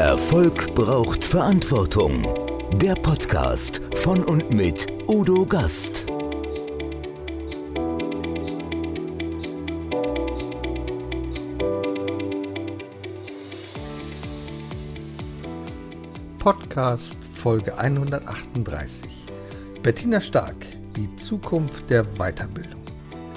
Erfolg braucht Verantwortung. Der Podcast von und mit Udo Gast. Podcast Folge 138. Bettina Stark, die Zukunft der Weiterbildung.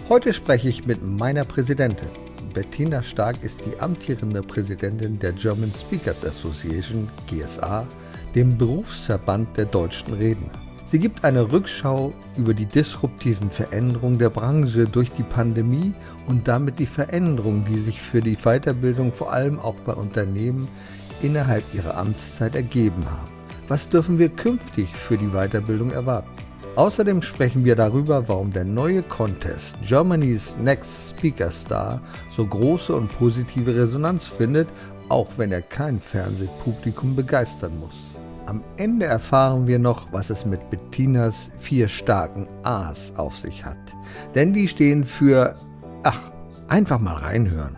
Heute spreche ich mit meiner Präsidentin. Bettina Stark ist die amtierende Präsidentin der German Speakers Association, GSA, dem Berufsverband der deutschen Redner. Sie gibt eine Rückschau über die disruptiven Veränderungen der Branche durch die Pandemie und damit die Veränderungen, die sich für die Weiterbildung vor allem auch bei Unternehmen innerhalb ihrer Amtszeit ergeben haben. Was dürfen wir künftig für die Weiterbildung erwarten? Außerdem sprechen wir darüber, warum der neue Contest Germany's Next Speaker Star so große und positive Resonanz findet, auch wenn er kein Fernsehpublikum begeistern muss. Am Ende erfahren wir noch, was es mit Bettinas vier starken A's auf sich hat. Denn die stehen für, ach, einfach mal reinhören.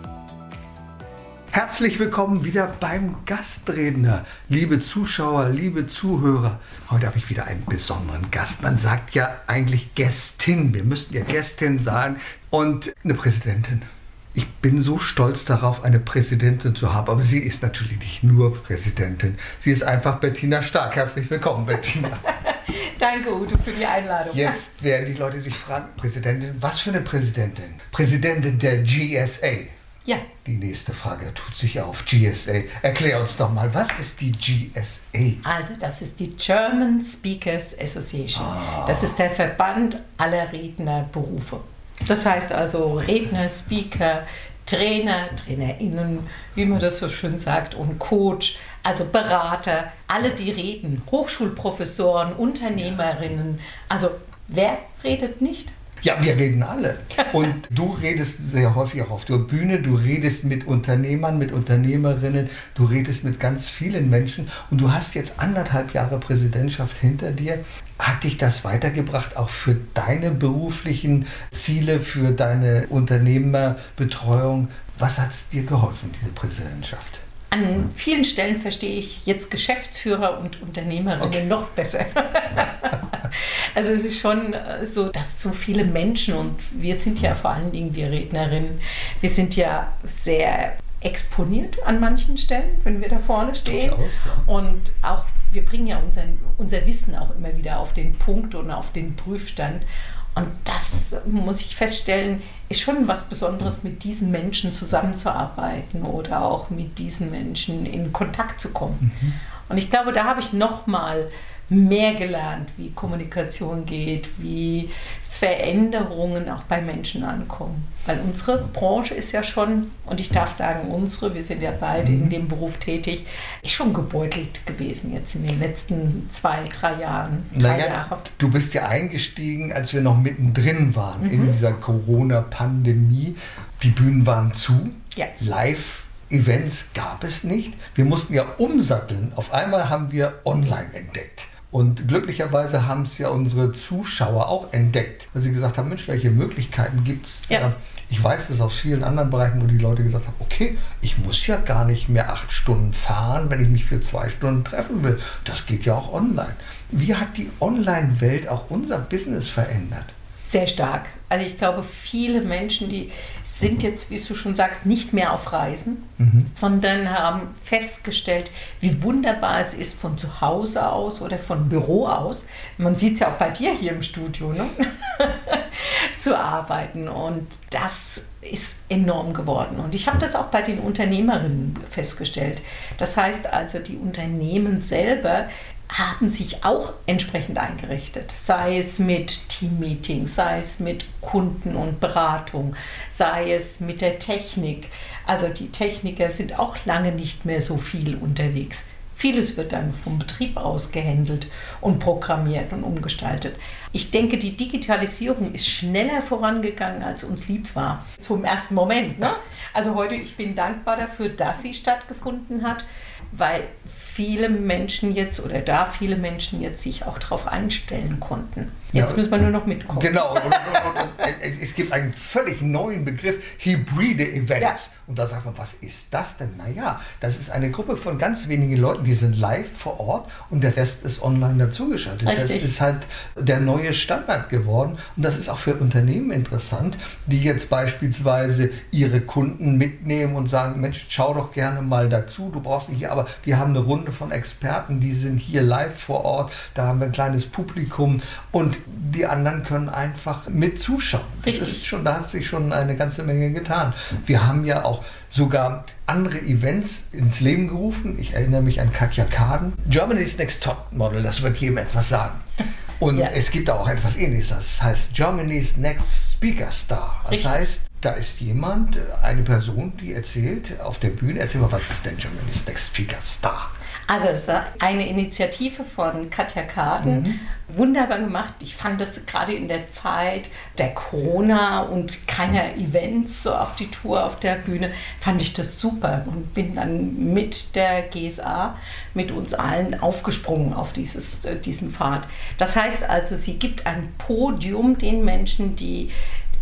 Herzlich willkommen wieder beim Gastredner, liebe Zuschauer, liebe Zuhörer. Heute habe ich wieder einen besonderen Gast. Man sagt ja eigentlich Gästin. Wir müssten ja Gästin sagen und eine Präsidentin. Ich bin so stolz darauf, eine Präsidentin zu haben, aber sie ist natürlich nicht nur Präsidentin. Sie ist einfach Bettina Stark. Herzlich willkommen, Bettina. Danke, Ute, für die Einladung. Jetzt werden die Leute sich fragen, Präsidentin, was für eine Präsidentin? Präsidentin der GSA. Ja. Die nächste Frage tut sich auf. GSA. Erklär uns doch mal, was ist die GSA? Also, das ist die German Speakers Association. Ah. Das ist der Verband aller Rednerberufe. Das heißt also Redner, Speaker, Trainer, TrainerInnen, wie man das so schön sagt, und Coach, also Berater, alle, die reden, Hochschulprofessoren, Unternehmerinnen. Also, wer redet nicht? Ja, wir reden alle. Und du redest sehr häufig auch auf der Bühne, du redest mit Unternehmern, mit Unternehmerinnen, du redest mit ganz vielen Menschen und du hast jetzt anderthalb Jahre Präsidentschaft hinter dir. Hat dich das weitergebracht, auch für deine beruflichen Ziele, für deine Unternehmerbetreuung? Was hat es dir geholfen, diese Präsidentschaft? An vielen Stellen verstehe ich jetzt Geschäftsführer und Unternehmerinnen okay. noch besser. also es ist schon äh, so, dass so viele Menschen und wir sind ja vor allen Dingen wir Rednerinnen, wir sind ja sehr exponiert an manchen Stellen, wenn wir da vorne stehen. Auch, ja. Und auch wir bringen ja unser, unser Wissen auch immer wieder auf den Punkt und auf den Prüfstand. Und das muss ich feststellen, ist schon was Besonderes, mit diesen Menschen zusammenzuarbeiten oder auch mit diesen Menschen in Kontakt zu kommen. Mhm. Und ich glaube, da habe ich noch mal mehr gelernt, wie Kommunikation geht, wie Veränderungen auch bei Menschen ankommen. Weil unsere Branche ist ja schon, und ich darf sagen unsere, wir sind ja beide in mhm. dem Beruf tätig, ist schon gebeutelt gewesen jetzt in den letzten zwei, drei Jahren. Drei naja, Jahre. Du bist ja eingestiegen, als wir noch mittendrin waren mhm. in dieser Corona-Pandemie. Die Bühnen waren zu, ja. live Events gab es nicht. Wir mussten ja umsatteln. Auf einmal haben wir online entdeckt. Und glücklicherweise haben es ja unsere Zuschauer auch entdeckt, weil sie gesagt haben, Mensch, welche Möglichkeiten gibt es? Ja. Ich weiß das aus vielen anderen Bereichen, wo die Leute gesagt haben, okay, ich muss ja gar nicht mehr acht Stunden fahren, wenn ich mich für zwei Stunden treffen will. Das geht ja auch online. Wie hat die Online-Welt auch unser Business verändert? Sehr stark. Also ich glaube, viele Menschen, die sind jetzt, wie du schon sagst, nicht mehr auf Reisen, mhm. sondern haben festgestellt, wie wunderbar es ist, von zu Hause aus oder von Büro aus, man sieht es ja auch bei dir hier im Studio, ne? zu arbeiten. Und das ist enorm geworden. Und ich habe das auch bei den Unternehmerinnen festgestellt. Das heißt also, die Unternehmen selber haben sich auch entsprechend eingerichtet, sei es mit Teammeetings, sei es mit Kunden und Beratung, sei es mit der Technik. Also die Techniker sind auch lange nicht mehr so viel unterwegs. Vieles wird dann vom Betrieb aus gehandelt und programmiert und umgestaltet. Ich denke, die Digitalisierung ist schneller vorangegangen, als uns lieb war. Zum ersten Moment. Ne? Also heute, ich bin dankbar dafür, dass sie stattgefunden hat, weil viele Menschen jetzt oder da viele Menschen jetzt sich auch darauf einstellen konnten. Jetzt ja, müssen wir nur noch mitkommen. Genau, und, und, und, es gibt einen völlig neuen Begriff, hybride Events. Ja. Und da sagt man, was ist das denn? Naja, das ist eine Gruppe von ganz wenigen Leuten, die sind live vor Ort und der Rest ist online dazugeschaltet. Richtig. Das ist halt der neue Standard geworden. Und das ist auch für Unternehmen interessant, die jetzt beispielsweise ihre Kunden mitnehmen und sagen, Mensch, schau doch gerne mal dazu, du brauchst nicht hier, aber wir haben eine Runde von Experten, die sind hier live vor Ort, da haben wir ein kleines Publikum und die anderen können einfach mit zuschauen. Das ist schon, da hat sich schon eine ganze Menge getan. Wir haben ja auch sogar andere Events ins Leben gerufen. Ich erinnere mich an Katja Kaden. Germany's Next Top Model, das wird jedem etwas sagen. Und ja. es gibt auch etwas ähnliches, das heißt Germany's Next Speaker Star. Das Richtig. heißt, da ist jemand, eine Person, die erzählt auf der Bühne, erzähl mal, was ist denn Germany's Next Speaker Star? Also es war eine Initiative von Katja Kaden, mhm. wunderbar gemacht. Ich fand das gerade in der Zeit der Corona und keiner Events so auf die Tour, auf der Bühne, fand ich das super und bin dann mit der GSA, mit uns allen aufgesprungen auf dieses, äh, diesen Pfad. Das heißt also, sie gibt ein Podium den Menschen, die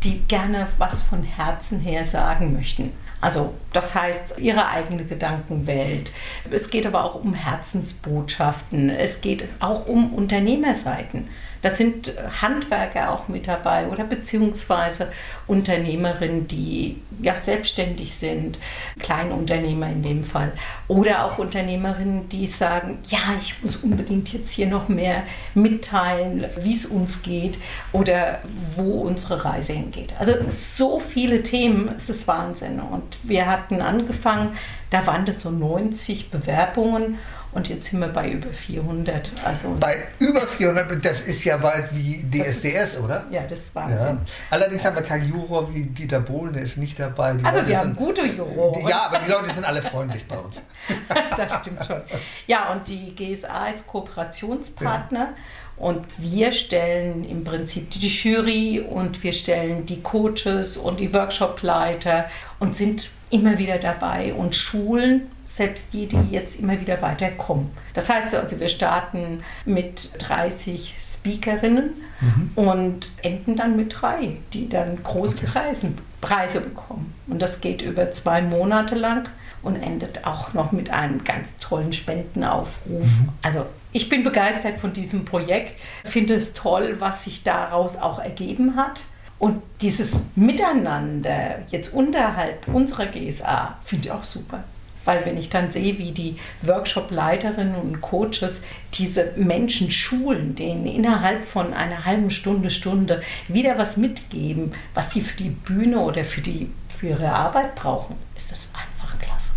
die gerne was von Herzen her sagen möchten. Also das heißt ihre eigene Gedankenwelt. Es geht aber auch um Herzensbotschaften. Es geht auch um Unternehmerseiten. Da sind Handwerker auch mit dabei oder beziehungsweise Unternehmerinnen, die ja selbstständig sind, Kleinunternehmer in dem Fall. Oder auch Unternehmerinnen, die sagen, ja, ich muss unbedingt jetzt hier noch mehr mitteilen, wie es uns geht oder wo unsere Reise hingeht. Also so viele Themen, es ist Wahnsinn. Und wir hatten angefangen, da waren das so 90 Bewerbungen und jetzt sind wir bei über 400. Also bei über 400, das ist ja weit wie DSDS, ist, oder? Ja, das ist Wahnsinn. Ja. Allerdings haben wir keinen Juror wie Dieter Bohlen, der ist nicht dabei. Die aber Leute wir haben gute Juroren. Ja, aber die Leute sind alle freundlich bei uns. das stimmt schon. Ja, und die GSA ist Kooperationspartner. Ja. Und wir stellen im Prinzip die Jury und wir stellen die Coaches und die Workshopleiter und sind immer wieder dabei und schulen selbst die, die jetzt immer wieder weiterkommen. Das heißt also, wir starten mit 30 Speakerinnen mhm. und enden dann mit drei, die dann große okay. Preise, Preise bekommen. Und das geht über zwei Monate lang und endet auch noch mit einem ganz tollen Spendenaufruf. Mhm. Also ich bin begeistert von diesem Projekt, finde es toll, was sich daraus auch ergeben hat. Und dieses Miteinander jetzt unterhalb unserer GSA finde ich auch super. Weil wenn ich dann sehe, wie die Workshop-Leiterinnen und Coaches diese Menschen schulen, denen innerhalb von einer halben Stunde, Stunde wieder was mitgeben, was die für die Bühne oder für, die, für ihre Arbeit brauchen, ist das einfach klasse.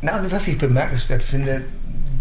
Na, und was ich bemerkenswert finde,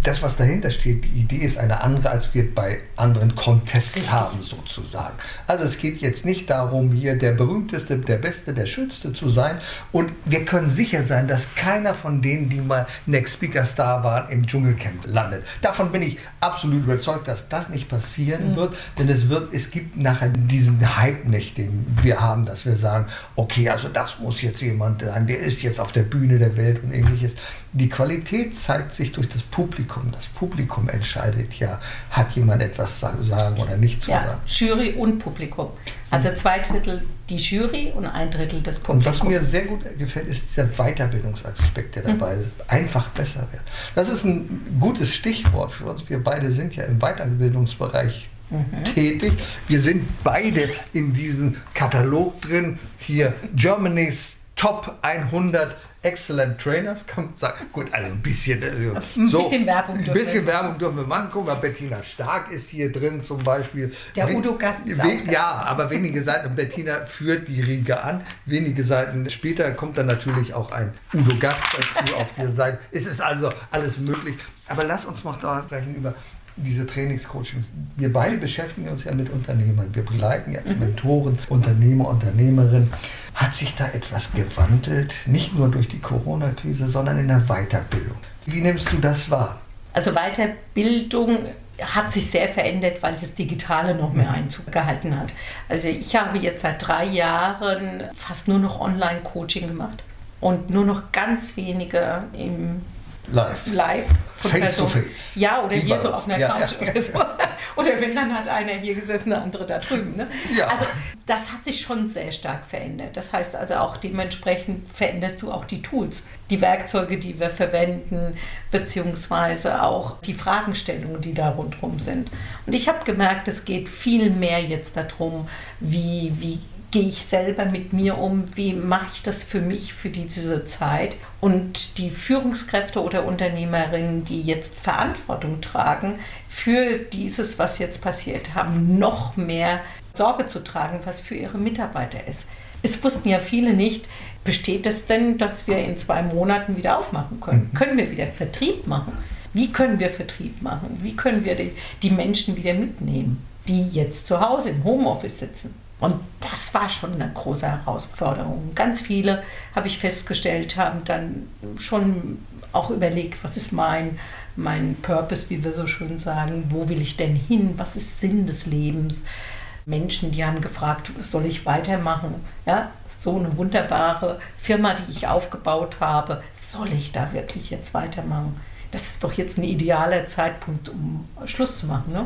das, was dahinter steht, die Idee ist eine andere, als wir bei anderen Contests Richtig. haben, sozusagen. Also es geht jetzt nicht darum, hier der berühmteste, der beste, der schönste zu sein. Und wir können sicher sein, dass keiner von denen, die mal Next Speaker Star waren, im Dschungelcamp landet. Davon bin ich absolut überzeugt, dass das nicht passieren mhm. wird, denn es wird, es gibt nachher diesen Hype nicht, den wir haben, dass wir sagen, okay, also das muss jetzt jemand sein, der ist jetzt auf der Bühne der Welt und ähnliches. Die Qualität zeigt sich durch das Publikum. Das Publikum entscheidet ja, hat jemand etwas zu sagen oder nicht zu ja, sagen. Jury und Publikum. Also zwei Drittel die Jury und ein Drittel das Publikum. Und was mir sehr gut gefällt, ist der Weiterbildungsaspekt, der dabei mhm. einfach besser wird. Das ist ein gutes Stichwort für uns. Wir beide sind ja im Weiterbildungsbereich Mhm. tätig. Wir sind beide in diesem Katalog drin. Hier Germany's Top 100 Excellent Trainers, kann man sagen. Gut, also ein bisschen, also ein so, bisschen Werbung dürfen Ein bisschen Werbung dürfen wir machen. Guck mal, Bettina Stark ist hier drin zum Beispiel. Der Udo Gast ist we, Ja, aber wenige Seiten, Bettina führt die Riege an. Wenige Seiten später kommt dann natürlich auch ein Udo Gast dazu auf der Seite. Es ist also alles möglich. Aber lass uns noch da sprechen über diese Trainingscoachings. Wir beide beschäftigen uns ja mit Unternehmern. Wir begleiten jetzt mhm. Mentoren, Unternehmer, Unternehmerinnen. Hat sich da etwas gewandelt, nicht nur durch die Corona-Krise, sondern in der Weiterbildung? Wie nimmst du das wahr? Also Weiterbildung hat sich sehr verändert, weil das Digitale noch mehr Einzug gehalten hat. Also ich habe jetzt seit drei Jahren fast nur noch Online-Coaching gemacht und nur noch ganz wenige im Live. Live. Face to face. Ja, oder hier so auf einer Ja, Couch ja, oder so. Oder wenn dann hat einer hier gesessen, der andere da drüben. Ne? Ja. Also das hat sich schon sehr stark verändert. Das heißt also auch dementsprechend veränderst du auch die Tools, die Werkzeuge, die wir verwenden, beziehungsweise auch die Fragestellungen, die da rundherum sind. Und ich habe gemerkt, es geht viel mehr jetzt darum, wie, wie gehe ich selber mit mir um, wie mache ich das für mich, für diese Zeit. Und die Führungskräfte oder Unternehmerinnen, die jetzt Verantwortung tragen für dieses, was jetzt passiert, haben noch mehr Sorge zu tragen, was für ihre Mitarbeiter ist. Es wussten ja viele nicht, besteht es denn, dass wir in zwei Monaten wieder aufmachen können? Können wir wieder Vertrieb machen? Wie können wir Vertrieb machen? Wie können wir die, die Menschen wieder mitnehmen, die jetzt zu Hause im Homeoffice sitzen? Und das war schon eine große Herausforderung. Ganz viele, habe ich festgestellt, haben dann schon auch überlegt, was ist mein, mein Purpose, wie wir so schön sagen, wo will ich denn hin, was ist Sinn des Lebens. Menschen, die haben gefragt, soll ich weitermachen? Ja, so eine wunderbare Firma, die ich aufgebaut habe, soll ich da wirklich jetzt weitermachen? Das ist doch jetzt ein idealer Zeitpunkt, um Schluss zu machen. Ne?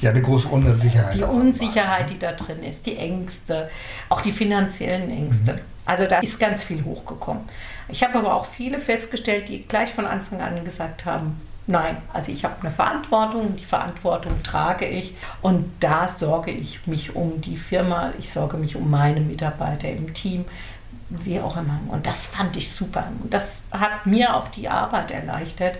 Ja, eine große Unsicherheit. Die. Unsicherheit, die da drin ist, die Ängste, auch die finanziellen Ängste. Also da ist ganz viel hochgekommen. Ich habe aber auch viele festgestellt, die gleich von Anfang an gesagt haben, nein, also ich habe eine Verantwortung, die Verantwortung trage ich und da sorge ich mich um die Firma, ich sorge mich um meine Mitarbeiter im Team, wie auch immer. Und das fand ich super. Und das hat mir auch die Arbeit erleichtert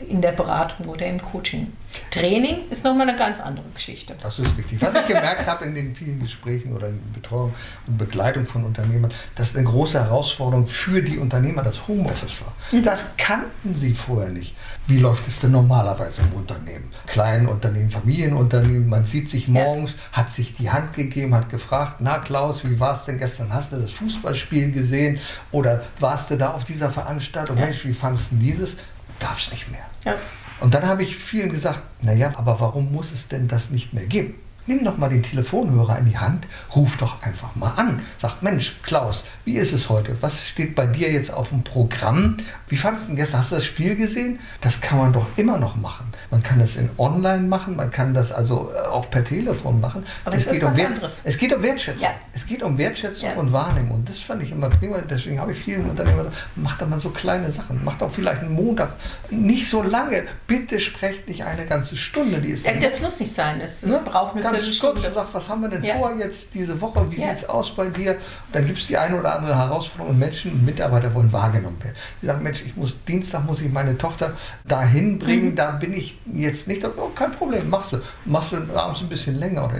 in der Beratung oder im Coaching. Training ist nochmal eine ganz andere Geschichte. Das ist richtig. Was ich gemerkt habe in den vielen Gesprächen oder in Betreuung und Begleitung von Unternehmern, dass eine große Herausforderung für die Unternehmer das Homeoffice war. Das kannten sie vorher nicht. Wie läuft es denn normalerweise im Unternehmen? Kleinen Unternehmen, Familienunternehmen, man sieht sich morgens, hat sich die Hand gegeben, hat gefragt, na Klaus, wie war es denn gestern? Hast du das Fußballspiel gesehen? Oder warst du da auf dieser Veranstaltung? Ja. Mensch, wie fandest du dieses? Gab es nicht mehr. Ja. Und dann habe ich vielen gesagt, naja, aber warum muss es denn das nicht mehr geben? Nimm doch mal den Telefonhörer in die Hand, ruf doch einfach mal an. Sag, Mensch, Klaus, wie ist es heute? Was steht bei dir jetzt auf dem Programm? Wie fandest du denn gestern? Hast du das Spiel gesehen? Das kann man doch immer noch machen. Man kann es in online machen, man kann das also äh, auch per Telefon machen. Aber es ist um was Wert- anderes. Es geht um Wertschätzung. Ja. Es geht um Wertschätzung Ja. und Wahrnehmung. Und das fand ich immer prima. Deswegen habe ich vielen Unternehmern gesagt, macht doch mal so kleine Sachen. Macht doch vielleicht einen Montag. Nicht so lange. Bitte sprecht nicht eine ganze Stunde. Die ist Ja, das muss nicht sein. Es, es Ne? braucht eine Kurz Viertelstunde. und sagt, was haben wir denn Ja. vor jetzt diese Woche? Wie Ja. sieht es aus bei dir? Dann gibt es die eine oder andere Herausforderung und Menschen und Mitarbeiter wollen wahrgenommen werden. Die sagen, Mensch, ich muss Dienstag muss ich meine Tochter dahin Mhm. bringen, da bin ich jetzt nicht, oh, kein Problem, machst du. Machst du abends ein bisschen länger. Oder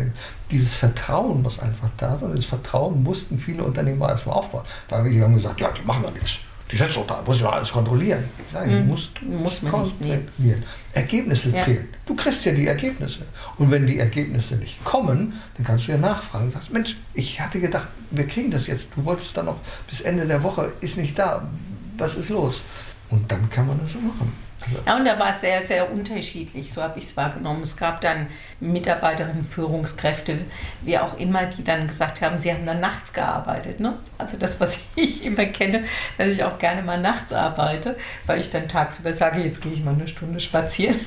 dieses Vertrauen muss einfach da sein. Das Vertrauen mussten viele Unternehmer erstmal aufbauen. Weil wir haben gesagt, ja, die machen doch nichts. Die setzen doch da, muss ich doch alles kontrollieren. Nein, Mhm. musst du Muss man nicht, kontrollieren. Ergebnisse Ja. zählen. Du kriegst ja die Ergebnisse. Und wenn die Ergebnisse nicht kommen, dann kannst du ja nachfragen. Sagst, Mensch, ich hatte gedacht, wir kriegen das jetzt. Du wolltest dann noch bis Ende der Woche, ist nicht da. Was ist los? Und dann kann man das so machen. Ja, und da war es sehr, sehr unterschiedlich. So habe ich es wahrgenommen. Es gab dann Mitarbeiterinnen, Führungskräfte, wie auch immer, die dann gesagt haben, sie haben dann nachts gearbeitet. Ne? Also das, was ich immer kenne, dass ich auch gerne mal nachts arbeite, weil ich dann tagsüber sage, jetzt gehe ich mal eine Stunde spazieren.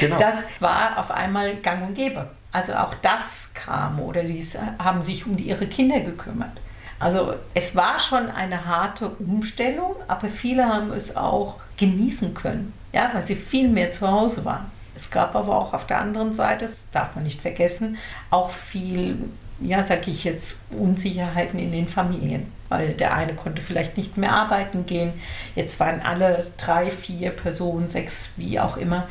Genau. Das war auf einmal gang und gäbe. Also auch das kam oder sie haben sich um ihre Kinder gekümmert. Also es war schon eine harte Umstellung, aber viele haben es auch genießen können, ja, weil sie viel mehr zu Hause waren. Es gab aber auch auf der anderen Seite, das darf man nicht vergessen, auch viel, ja, sag ich jetzt, Unsicherheiten in den Familien. Weil der eine konnte vielleicht nicht mehr arbeiten gehen. Jetzt waren alle drei, vier Personen, sechs, wie auch immer,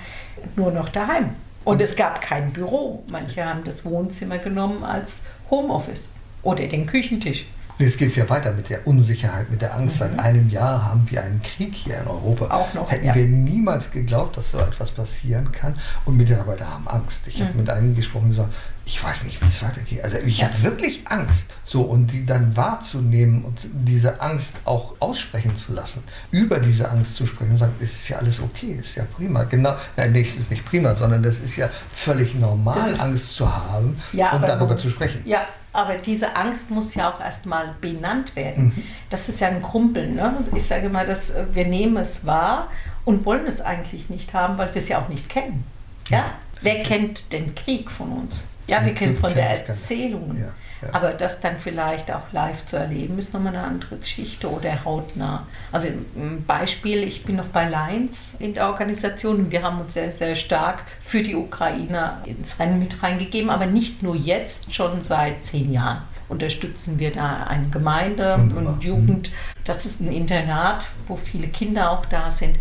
nur noch daheim. Und es gab kein Büro. Manche haben das Wohnzimmer genommen als Homeoffice oder den Küchentisch. Und jetzt geht es ja weiter mit der Unsicherheit, mit der Angst. Mhm. Seit einem Jahr haben wir einen Krieg hier in Europa. Auch noch. Hätten ja. wir niemals geglaubt, dass so etwas passieren kann. Und Mitarbeiter haben Angst. Ich mhm. habe mit einem gesprochen und gesagt, ich weiß nicht, wie es weitergeht. Also ich ja. habe wirklich Angst. So, und die dann wahrzunehmen und diese Angst auch aussprechen zu lassen, über diese Angst zu sprechen und sagen, es ist ja alles okay, ist ja prima. Genau, nein, nichts ist nicht prima, sondern das ist ja völlig normal, Angst zu haben ja, und darüber zu sprechen. Ja, aber diese Angst muss ja auch erstmal benannt werden. Mhm. Das ist ja ein Krumpeln. Ne? Ich sage mal, dass äh, wir nehmen es wahr und wollen es eigentlich nicht haben, weil wir es ja auch nicht kennen. Ja? ja. Wer kennt den Krieg von uns? Ja, wir kennen es von der Erzählung. Ja, ja. Aber das dann vielleicht auch live zu erleben, ist nochmal eine andere Geschichte oder hautnah. Also ein Beispiel, ich bin noch bei Lions in der Organisation und wir haben uns sehr, sehr stark für die Ukrainer ins Rennen mit reingegeben, aber nicht nur jetzt, schon seit zehn Jahren unterstützen wir da eine Gemeinde Wunderbar. und Jugend. Das ist ein Internat, wo viele Kinder auch da sind.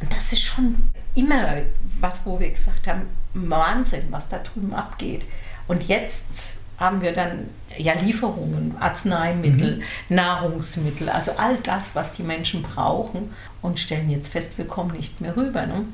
Und das ist schon immer was, wo wir gesagt haben, Wahnsinn, was da drüben abgeht. Und jetzt haben wir dann ja Lieferungen, Arzneimittel, mhm. Nahrungsmittel, also all das, was die Menschen brauchen und stellen jetzt fest, wir kommen nicht mehr rüber. Ne?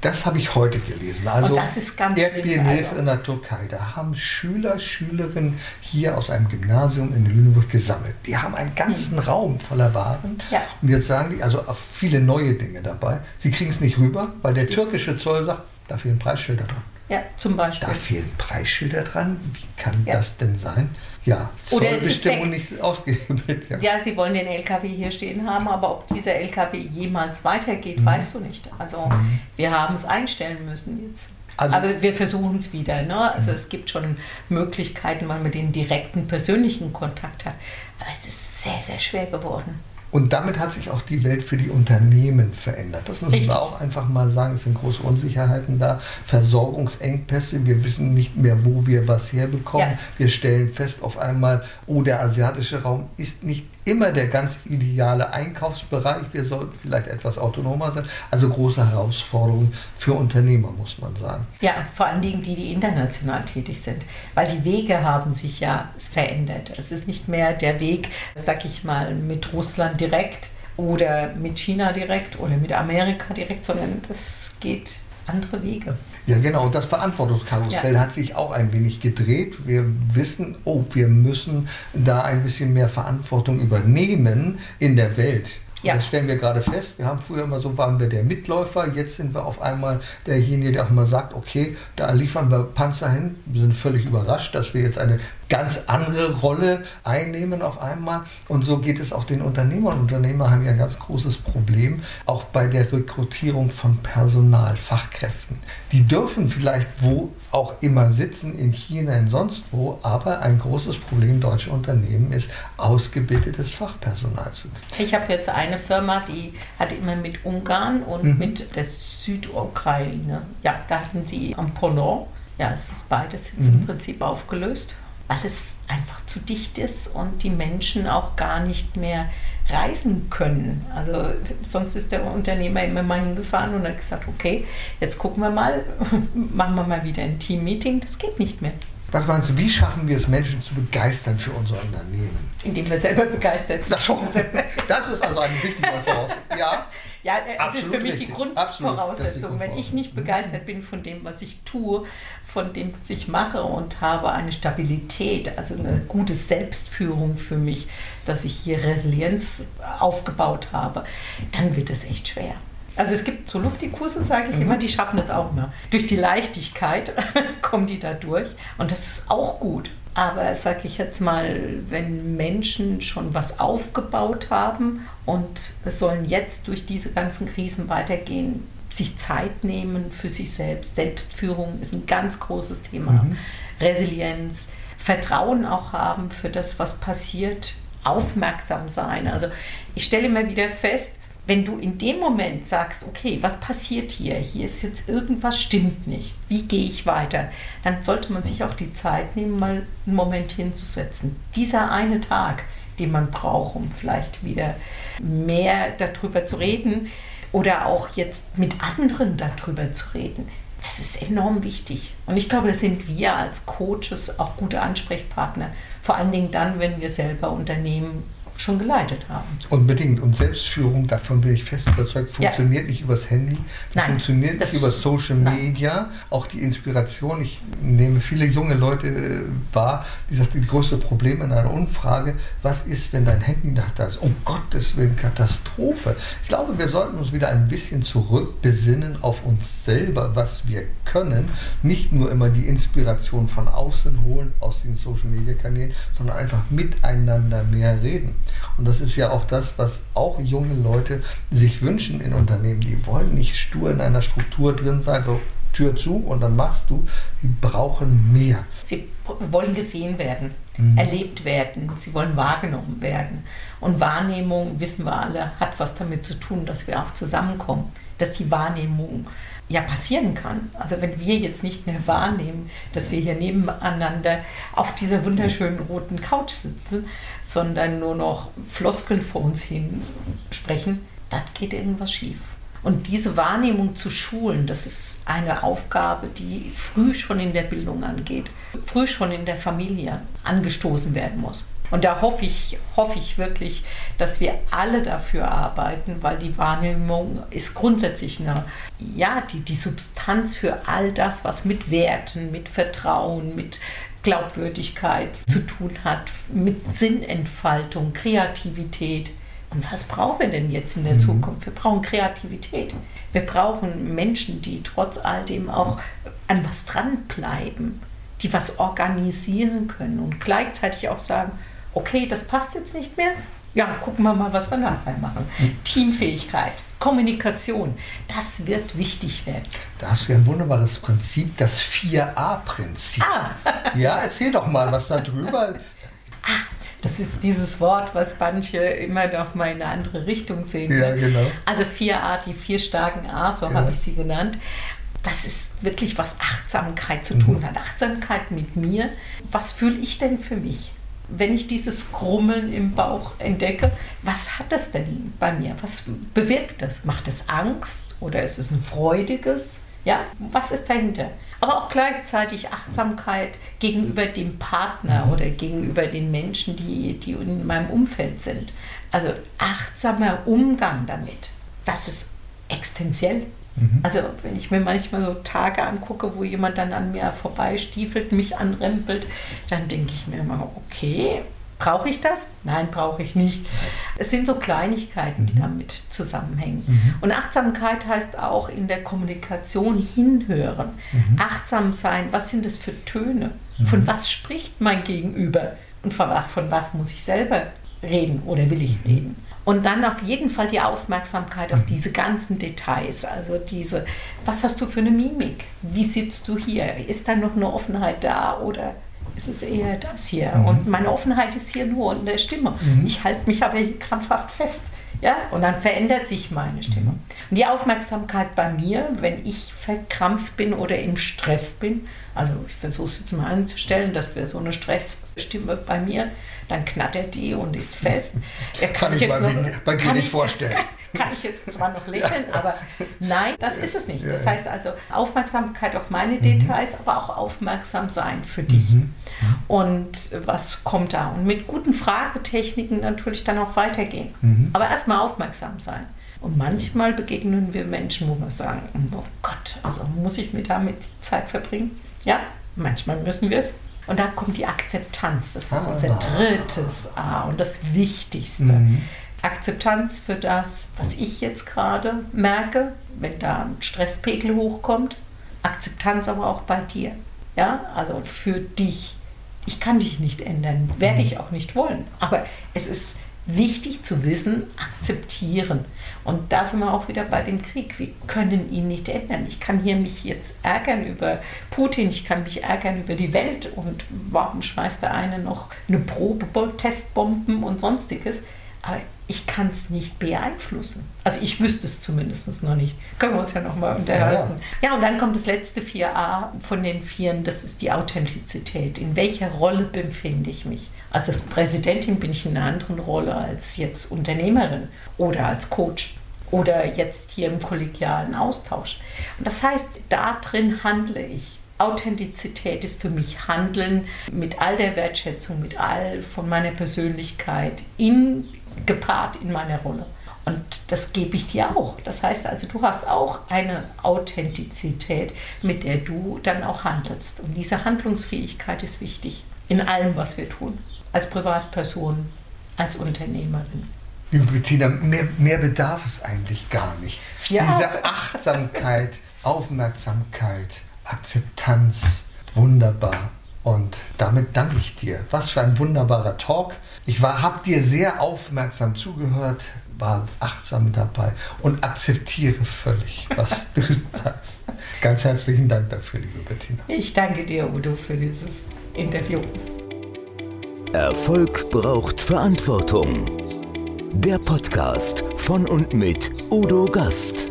Das habe ich heute gelesen. Also und das ist ganz Erdbebenhilfe also. in der Türkei. Da haben Schüler, Schülerinnen hier aus einem Gymnasium in Lüneburg gesammelt. Die haben einen ganzen mhm. Raum voller Waren. Ja. Und jetzt sagen die, also viele neue Dinge dabei. Sie kriegen es nicht rüber, weil der türkische Zoll sagt, da fehlen Preisschilder dran. Ja, zum Beispiel. Da fehlen Preisschilder dran. Wie kann ja. das denn sein? Ja, Zollbestimmung nicht ausgehebelt. Ja. ja, Sie wollen den LKW hier stehen haben, aber ob dieser LKW jemals weitergeht, mhm. weißt du nicht. Also mhm. wir haben es einstellen müssen jetzt. Also, aber wir versuchen es wieder. Ne? Also mhm. es gibt schon Möglichkeiten, weil man den direkten persönlichen Kontakt hat. Aber es ist sehr, sehr schwer geworden. Und damit hat sich auch die Welt für die Unternehmen verändert. Das müssen Richtig. wir auch einfach mal sagen. Es sind große Unsicherheiten da, Versorgungsengpässe. Wir wissen nicht mehr, wo wir was herbekommen. Ja. Wir stellen fest auf einmal, oh, der asiatische Raum ist nicht immer der ganz ideale Einkaufsbereich. Wir sollten vielleicht etwas autonomer sein. Also große Herausforderungen für Unternehmer, muss man sagen. Ja, vor allen Dingen die, die international tätig sind. Weil die Wege haben sich ja verändert. Es ist nicht mehr der Weg, sag ich mal, mit Russland direkt oder mit China direkt oder mit Amerika direkt, sondern das geht andere Wege. Ja, genau. Und das Verantwortungskarussell ja. hat sich auch ein wenig gedreht. Wir wissen, oh, wir müssen da ein bisschen mehr Verantwortung übernehmen in der Welt. Ja. Das stellen wir gerade fest. Wir haben früher immer so, waren wir der Mitläufer, jetzt sind wir auf einmal derjenige, der auch mal sagt, okay, da liefern wir Panzer hin. Wir sind völlig überrascht, dass wir jetzt eine ganz andere Rolle einnehmen auf einmal. Und so geht es auch den Unternehmern. Unternehmer haben ja ein ganz großes Problem, auch bei der Rekrutierung von Personal, Fachkräften. Die dürfen vielleicht wo auch immer sitzen, in China, in sonst wo, aber ein großes Problem deutscher Unternehmen ist, ausgebildetes Fachpersonal zu kriegen. Ich habe jetzt eine Firma, die hat immer mit Ungarn und mhm. mit der Südukraine, ja, da hatten sie am Pendant, ja, es ist beides jetzt mhm. im Prinzip aufgelöst weil es einfach zu dicht ist und die Menschen auch gar nicht mehr reisen können. Also sonst ist der Unternehmer immer mal hingefahren und hat gesagt, okay, jetzt gucken wir mal, machen wir mal wieder ein Team-Meeting. Das geht nicht mehr. Was meinst du, wie schaffen wir es, Menschen zu begeistern für unser Unternehmen? Indem wir selber begeistert sind. Das, ist also eine wichtige Voraussetzung. Ja, ja es ist für mich richtig. die Grundvoraussetzung. Wenn ich nicht begeistert bin von dem, was ich tue, von dem, was ich mache und habe eine Stabilität, also eine gute Selbstführung für mich, dass ich hier Resilienz aufgebaut habe, dann wird es echt schwer. Also es gibt so Lufti-Kurse, sage ich mhm. immer, die schaffen das auch immer. Durch die Leichtigkeit kommen die da durch und das ist auch gut. Aber sage ich jetzt mal, wenn Menschen schon was aufgebaut haben und es sollen jetzt durch diese ganzen Krisen weitergehen, sich Zeit nehmen für sich selbst. Selbstführung ist ein ganz großes Thema. Mhm. Resilienz, Vertrauen auch haben für das, was passiert, aufmerksam sein. Also ich stelle immer wieder fest, wenn du in dem Moment sagst, okay, was passiert hier? Hier ist jetzt irgendwas stimmt nicht. Wie gehe ich weiter? Dann sollte man sich auch die Zeit nehmen, mal einen Moment hinzusetzen. Dieser eine Tag, den man braucht, um vielleicht wieder mehr darüber zu reden oder auch jetzt mit anderen darüber zu reden. Das ist enorm wichtig. Und ich glaube, das sind wir als Coaches auch gute Ansprechpartner. Vor allen Dingen dann, wenn wir selber Unternehmen schon geleitet haben. Unbedingt. Und Selbstführung, davon bin ich fest überzeugt, funktioniert ja. nicht übers Handy, Nein, funktioniert nicht über Social Media. Nein. Auch die Inspiration, ich nehme viele junge Leute äh, wahr, die sagen, die größte Problem in einer Umfrage, was ist, wenn dein Handy nach da ist? Um Gottes Willen, Katastrophe. Ich glaube, wir sollten uns wieder ein bisschen zurückbesinnen auf uns selber, was wir können. Nicht nur immer die Inspiration von außen holen, aus den Social Media Kanälen, sondern einfach miteinander mehr reden. Und das ist ja auch das, was auch junge Leute sich wünschen in Unternehmen. Die wollen nicht stur in einer Struktur drin sein, so Tür zu und dann machst du. Die brauchen mehr. Sie wollen gesehen werden, mhm. erlebt werden, sie wollen wahrgenommen werden. Und Wahrnehmung, wissen wir alle, hat was damit zu tun, dass wir auch zusammenkommen, dass die Wahrnehmung ja passieren kann. Also wenn wir jetzt nicht mehr wahrnehmen, dass wir hier nebeneinander auf dieser wunderschönen roten Couch sitzen, sondern nur noch Floskeln vor uns hin sprechen, dann geht irgendwas schief. Und diese Wahrnehmung zu schulen, das ist eine Aufgabe, die früh schon in der Bildung angeht, früh schon in der Familie angestoßen werden muss. Und da hoffe ich, hoffe ich wirklich, dass wir alle dafür arbeiten, weil die Wahrnehmung ist grundsätzlich eine, ja, die, die Substanz für all das, was mit Werten, mit Vertrauen, mit Glaubwürdigkeit zu tun hat, mit Sinnentfaltung, Kreativität. Und was brauchen wir denn jetzt in der mhm. Zukunft? Wir brauchen Kreativität. Wir brauchen Menschen, die trotz all dem auch an was dranbleiben, die was organisieren können und gleichzeitig auch sagen, okay, das passt jetzt nicht mehr, ja, gucken wir mal, was wir nachher machen. Mhm. Teamfähigkeit, Kommunikation, das wird wichtig werden. Da hast du ein wunderbares Prinzip, das 4a-Prinzip. Ah. ja, erzähl doch mal was darüber. Ah, das ist dieses Wort, was manche immer noch mal in eine andere Richtung sehen. Ja, genau. Also 4a, die vier starken A, so ja. habe ich sie genannt. Das ist wirklich, was Achtsamkeit zu tun mhm. hat. Achtsamkeit mit mir. Was fühle ich denn für mich? Wenn ich dieses Grummeln im Bauch entdecke, was hat das denn bei mir? Was bewirkt das? Macht es Angst oder ist es ein freudiges? Ja, was ist dahinter? Aber auch gleichzeitig Achtsamkeit gegenüber dem Partner mhm. oder gegenüber den Menschen, die, die in meinem Umfeld sind. Also achtsamer Umgang damit. Das ist existenziell. Mhm. Also wenn ich mir manchmal so Tage angucke, wo jemand dann an mir vorbeistiefelt, mich anrempelt, dann denke ich mir immer, okay, Brauche ich das? Nein, brauche ich nicht. Es sind so Kleinigkeiten, die mhm. damit zusammenhängen. Mhm. Und Achtsamkeit heißt auch in der Kommunikation hinhören. Mhm. Achtsam sein, was sind das für Töne? Mhm. Von was spricht mein Gegenüber? Und von, von was muss ich selber reden oder will ich mhm. reden? Und dann auf jeden Fall die Aufmerksamkeit auf mhm. diese ganzen Details. Also diese, was hast du für eine Mimik? Wie sitzt du hier? Ist da noch eine Offenheit da oder ist es eher das hier? Mhm. Und meine Offenheit ist hier nur in der Stimme. Mhm. Ich halte mich aber hier krampfhaft fest. Ja, und dann verändert sich meine Stimme. Mhm. Und die Aufmerksamkeit bei mir, wenn ich verkrampft bin oder im Stress bin, also ich versuche es jetzt mal anzustellen, dass wir so eine Stressstimme bei mir, dann knattert die und ist fest. Ja, kann, kann ich, jetzt noch, bei dir nicht vorstellen. kann ich jetzt zwar noch lächeln, aber nein, das ist es nicht. Das heißt also Aufmerksamkeit auf meine mhm. Details, aber auch aufmerksam sein für dich. Mhm. Und was kommt da? Und mit guten Fragetechniken natürlich dann auch weitergehen. Mhm. Aber erstmal aufmerksam sein. Und manchmal begegnen wir Menschen, wo wir sagen, oh Gott, also muss ich mir damit Zeit verbringen? Ja, manchmal müssen wir es. Und da kommt die Akzeptanz. Das ist unser drittes A und das Wichtigste. Mhm. Akzeptanz für das, was ich jetzt gerade merke, wenn da ein Stresspegel hochkommt. Akzeptanz aber auch bei dir. Ja, also für dich. Ich kann dich nicht ändern, werde ich auch nicht wollen. Aber es ist wichtig zu wissen, akzeptieren. Und da sind wir auch wieder bei dem Krieg. Wir können ihn nicht ändern. Ich kann hier mich jetzt ärgern über Putin, ich kann mich ärgern über die Welt und warum schmeißt der eine noch eine Probe, Testbomben und sonstiges. Aber ich kann es nicht beeinflussen. Also ich wüsste es zumindest noch nicht. Können wir uns ja nochmal unterhalten. Ja, ja. ja, und dann kommt das letzte 4a von den Vieren, das ist die Authentizität. In welcher Rolle befinde ich mich? Also als Präsidentin bin ich in einer anderen Rolle als jetzt Unternehmerin oder als Coach oder jetzt hier im kollegialen Austausch. Und das heißt, da drin handle ich. Authentizität ist für mich Handeln mit all der Wertschätzung, mit all von meiner Persönlichkeit in, gepaart in meiner Rolle. Und das gebe ich dir auch. Das heißt also, du hast auch eine Authentizität, mit der du dann auch handelst. Und diese Handlungsfähigkeit ist wichtig in allem, was wir tun. Als Privatperson, als Unternehmerin. Liebe Bettina, mehr, mehr bedarf es eigentlich gar nicht. Ja. Diese Achtsamkeit, Aufmerksamkeit, Akzeptanz, wunderbar. Und damit danke ich dir. Was für ein wunderbarer Talk. Ich habe dir sehr aufmerksam zugehört, war achtsam dabei und akzeptiere völlig, was du sagst. Ganz herzlichen Dank dafür, liebe Bettina. Ich danke dir, Udo, für dieses Interview. Erfolg braucht Verantwortung. Der Podcast von und mit Udo Gast.